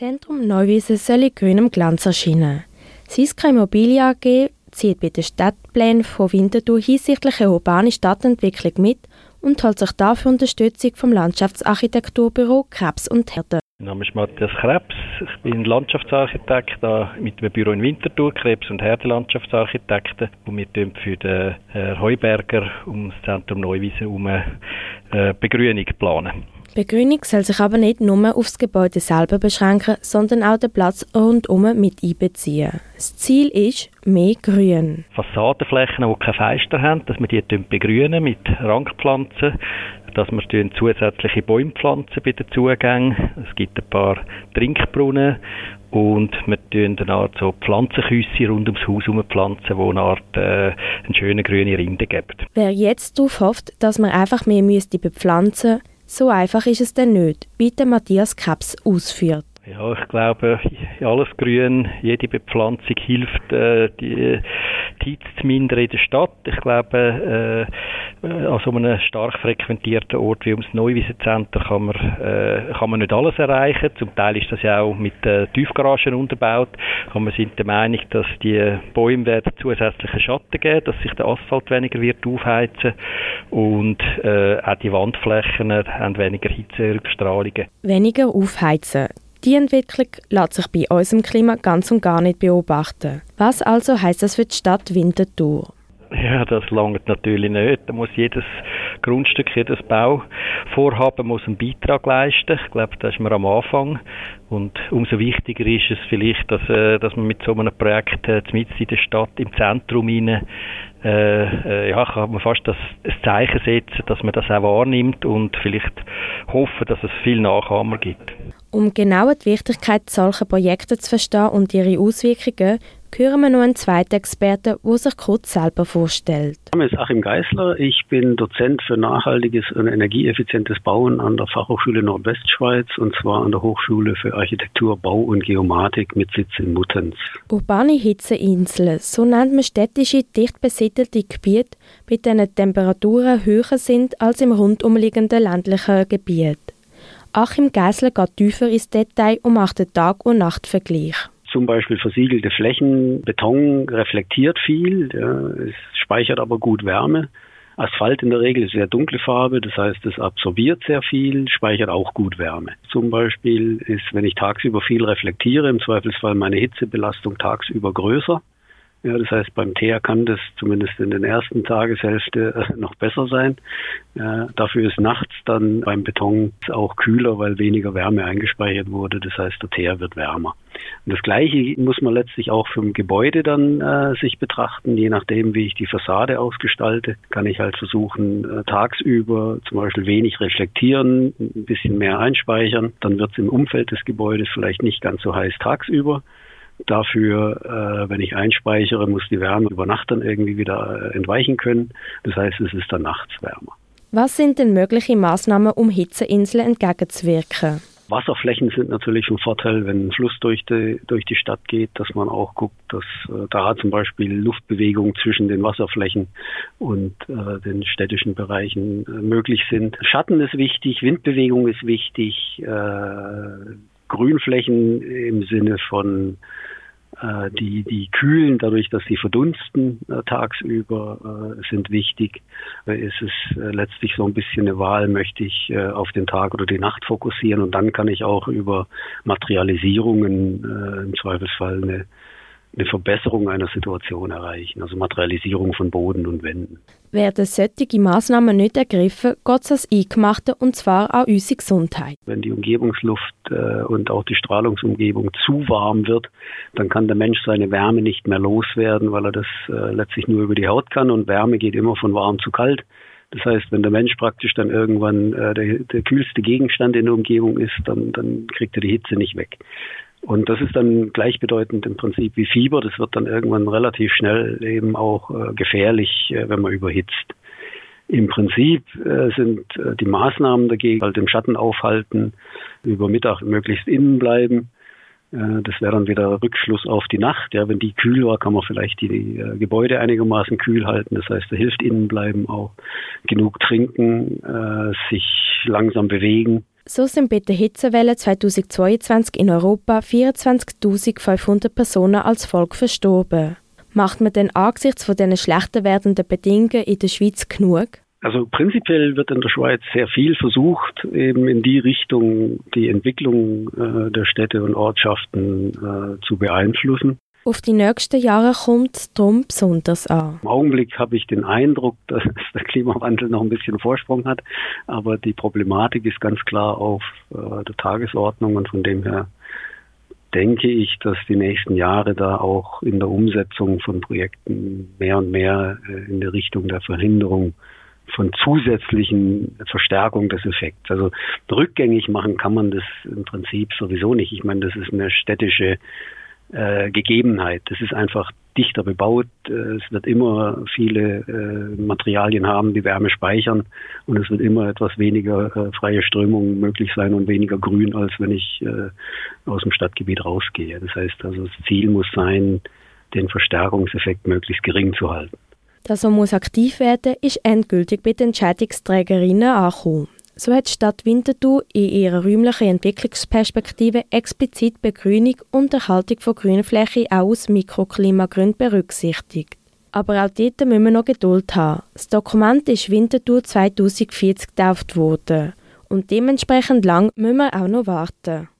Zentrum Neuwiesen soll in grünem Glanz erscheinen. Siska Immobilie AG zieht bei den Stadtplänen von Winterthur hinsichtlich einer urbanen Stadtentwicklung mit und holt sich dafür Unterstützung vom Landschaftsarchitekturbüro Krebs und Herde. Mein Name ist Matthias Krebs. Ich bin Landschaftsarchitekt mit dem Büro in Winterthur, Krebs und Herde Landschaftsarchitekten. Und wir tun für den Herrn Heuberger um das Zentrum Neuwiesen herum äh, Begrünung planen. Begrünung soll sich aber nicht nur auf das Gebäude selber beschränken, sondern auch den Platz rundum mit einbeziehen. Das Ziel ist mehr Grün. Fassadenflächen, die keine Fenster haben, dass wir die begrünen mit Rangpflanzen, dass wir zusätzliche Bäume pflanzen bei den Zugängen. Es gibt ein paar Trinkbrunnen und wir tun eine Art so Pflanzenküsse rund ums Haus herum pflanzen, die eine Art äh, eine schöne grüne Rinde geben. Wer jetzt darauf hofft, dass man einfach mehr müsste bepflanzen so einfach ist es denn nicht, wie Matthias Krebs ausführt. Ja, ich glaube, alles Grün, jede Bepflanzung hilft, äh, die, die Hitze zu mindern in der Stadt. Ich glaube, äh, an so einem stark frequentierten Ort wie ums Neuwiesenzentrum kann man, äh, kann man nicht alles erreichen. Zum Teil ist das ja auch mit äh, Tiefgaragen unterbaut. Aber wir sind der Meinung, dass die Bäume werden zusätzlichen Schatten geben, dass sich der Asphalt weniger wird aufheizen und äh, auch die Wandflächen haben weniger Hitzerückstrahlungen. Weniger aufheizen. Die Entwicklung lässt sich bei unserem Klima ganz und gar nicht beobachten. Was also heißt das für die Stadt Winterthur? Ja, das langt natürlich nicht. Da muss jedes Grundstück, jedes Bauvorhaben muss einen Beitrag leisten. Ich glaube, da ist man am Anfang. Und umso wichtiger ist es vielleicht, dass, äh, dass man mit so einem Projekt äh, mitten in der Stadt, im Zentrum rein, äh, äh, ja, kann man fast das, ein Zeichen setzen, dass man das auch wahrnimmt und vielleicht hoffen, dass es viel Nachahmer gibt. Um genau die Wichtigkeit solcher Projekte zu verstehen und ihre Auswirkungen, hören wir noch einen zweiten Experten, der sich kurz selber vorstellt. Mein Name ist Achim Geisler. Ich bin Dozent für nachhaltiges und energieeffizientes Bauen an der Fachhochschule Nordwestschweiz und zwar an der Hochschule für Architektur, Bau und Geomatik mit Sitz in Muttenz. Urbane Hitzeinseln, so nennt man städtische, dicht besiedelte Gebiete, bei denen Temperaturen höher sind als im rundumliegenden ländlichen Gebiet. Achim Geisler geht tiefer ins Detail und macht den Tag- und Nachtvergleich zum Beispiel versiegelte Flächen. Beton reflektiert viel, ja, es speichert aber gut Wärme. Asphalt in der Regel ist sehr dunkle Farbe, das heißt, es absorbiert sehr viel, speichert auch gut Wärme. Zum Beispiel ist, wenn ich tagsüber viel reflektiere, im Zweifelsfall meine Hitzebelastung tagsüber größer. Ja, das heißt, beim Teer kann das zumindest in den ersten Tageshälfte äh, noch besser sein. Äh, dafür ist nachts dann beim Beton auch kühler, weil weniger Wärme eingespeichert wurde. Das heißt, der Teer wird wärmer. Und das Gleiche muss man letztlich auch für ein Gebäude dann äh, sich betrachten. Je nachdem, wie ich die Fassade ausgestalte, kann ich halt versuchen, äh, tagsüber zum Beispiel wenig reflektieren, ein bisschen mehr einspeichern. Dann wird es im Umfeld des Gebäudes vielleicht nicht ganz so heiß tagsüber. Dafür, äh, wenn ich einspeichere, muss die Wärme über Nacht dann irgendwie wieder äh, entweichen können. Das heißt, es ist dann nachts wärmer. Was sind denn mögliche Maßnahmen, um Hitzeinseln entgegenzuwirken? Wasserflächen sind natürlich ein Vorteil, wenn ein Fluss durch die, durch die Stadt geht, dass man auch guckt, dass äh, da zum Beispiel Luftbewegungen zwischen den Wasserflächen und äh, den städtischen Bereichen äh, möglich sind. Schatten ist wichtig, Windbewegung ist wichtig, äh, Grünflächen im Sinne von äh, die, die kühlen, dadurch, dass sie verdunsten äh, tagsüber, äh, sind wichtig. Äh, ist es äh, letztlich so ein bisschen eine Wahl, möchte ich äh, auf den Tag oder die Nacht fokussieren und dann kann ich auch über Materialisierungen im Zweifelsfall eine eine Verbesserung einer Situation erreichen, also Materialisierung von Boden und Wänden. Werden solche Massnahmen nicht ergriffen, geht es Eingemachte und zwar auch unsere Gesundheit. Wenn die Umgebungsluft äh, und auch die Strahlungsumgebung zu warm wird, dann kann der Mensch seine Wärme nicht mehr loswerden, weil er das äh, letztlich nur über die Haut kann und Wärme geht immer von warm zu kalt. Das heißt, wenn der Mensch praktisch dann irgendwann äh, der, der kühlste Gegenstand in der Umgebung ist, dann, dann kriegt er die Hitze nicht weg. Und das ist dann gleichbedeutend im Prinzip wie Fieber. Das wird dann irgendwann relativ schnell eben auch äh, gefährlich, äh, wenn man überhitzt. Im Prinzip äh, sind äh, die Maßnahmen dagegen halt im Schatten aufhalten, über Mittag möglichst innen bleiben. Äh, das wäre dann wieder Rückschluss auf die Nacht. Ja, wenn die kühl war, kann man vielleicht die äh, Gebäude einigermaßen kühl halten. Das heißt, da hilft innen bleiben auch genug trinken, sich langsam bewegen So sind bei der Hitzewelle 2022 in Europa 24.500 Personen als Volk verstorben. Macht man denn angesichts von diesen schlechter werdenden Bedingungen in der Schweiz genug? Also prinzipiell wird in der Schweiz sehr viel versucht, eben in die Richtung die Entwicklung äh, der Städte und Ortschaften äh, zu beeinflussen. Auf die nächsten Jahre kommt es darum besonders an. Im Augenblick habe ich den Eindruck, dass der Klimawandel noch ein bisschen Vorsprung hat, aber die Problematik ist ganz klar auf äh, der Tagesordnung und von dem her denke ich, dass die nächsten Jahre da auch in der Umsetzung von Projekten mehr und mehr äh, in der Richtung der Verhinderung von zusätzlichen Verstärkung des Effekts. Also rückgängig machen kann man das im Prinzip sowieso nicht. Ich meine, das ist eine städtische äh, Gegebenheit. Das ist einfach dichter bebaut. Äh, es wird immer viele äh, Materialien haben, die Wärme speichern und es wird immer etwas weniger äh, freie Strömung möglich sein und weniger grün, als wenn ich äh, aus dem Stadtgebiet rausgehe. Das heißt also, das Ziel muss sein, den Verstärkungseffekt möglichst gering zu halten. Dass er muss aktiv werden, ist endgültig bei den Entscheidungsträgerinnen angekommen. So hat die Stadt Winterthur in ihrer räumlichen Entwicklungsperspektive explizit Begrünung und Erhaltung von Grünfläche auch aus Mikroklimagründen berücksichtigt. Aber auch dort müssen wir noch Geduld haben. Das Dokument ist Winterthur 2040 getauft worden. Und dementsprechend lang müssen wir auch noch warten.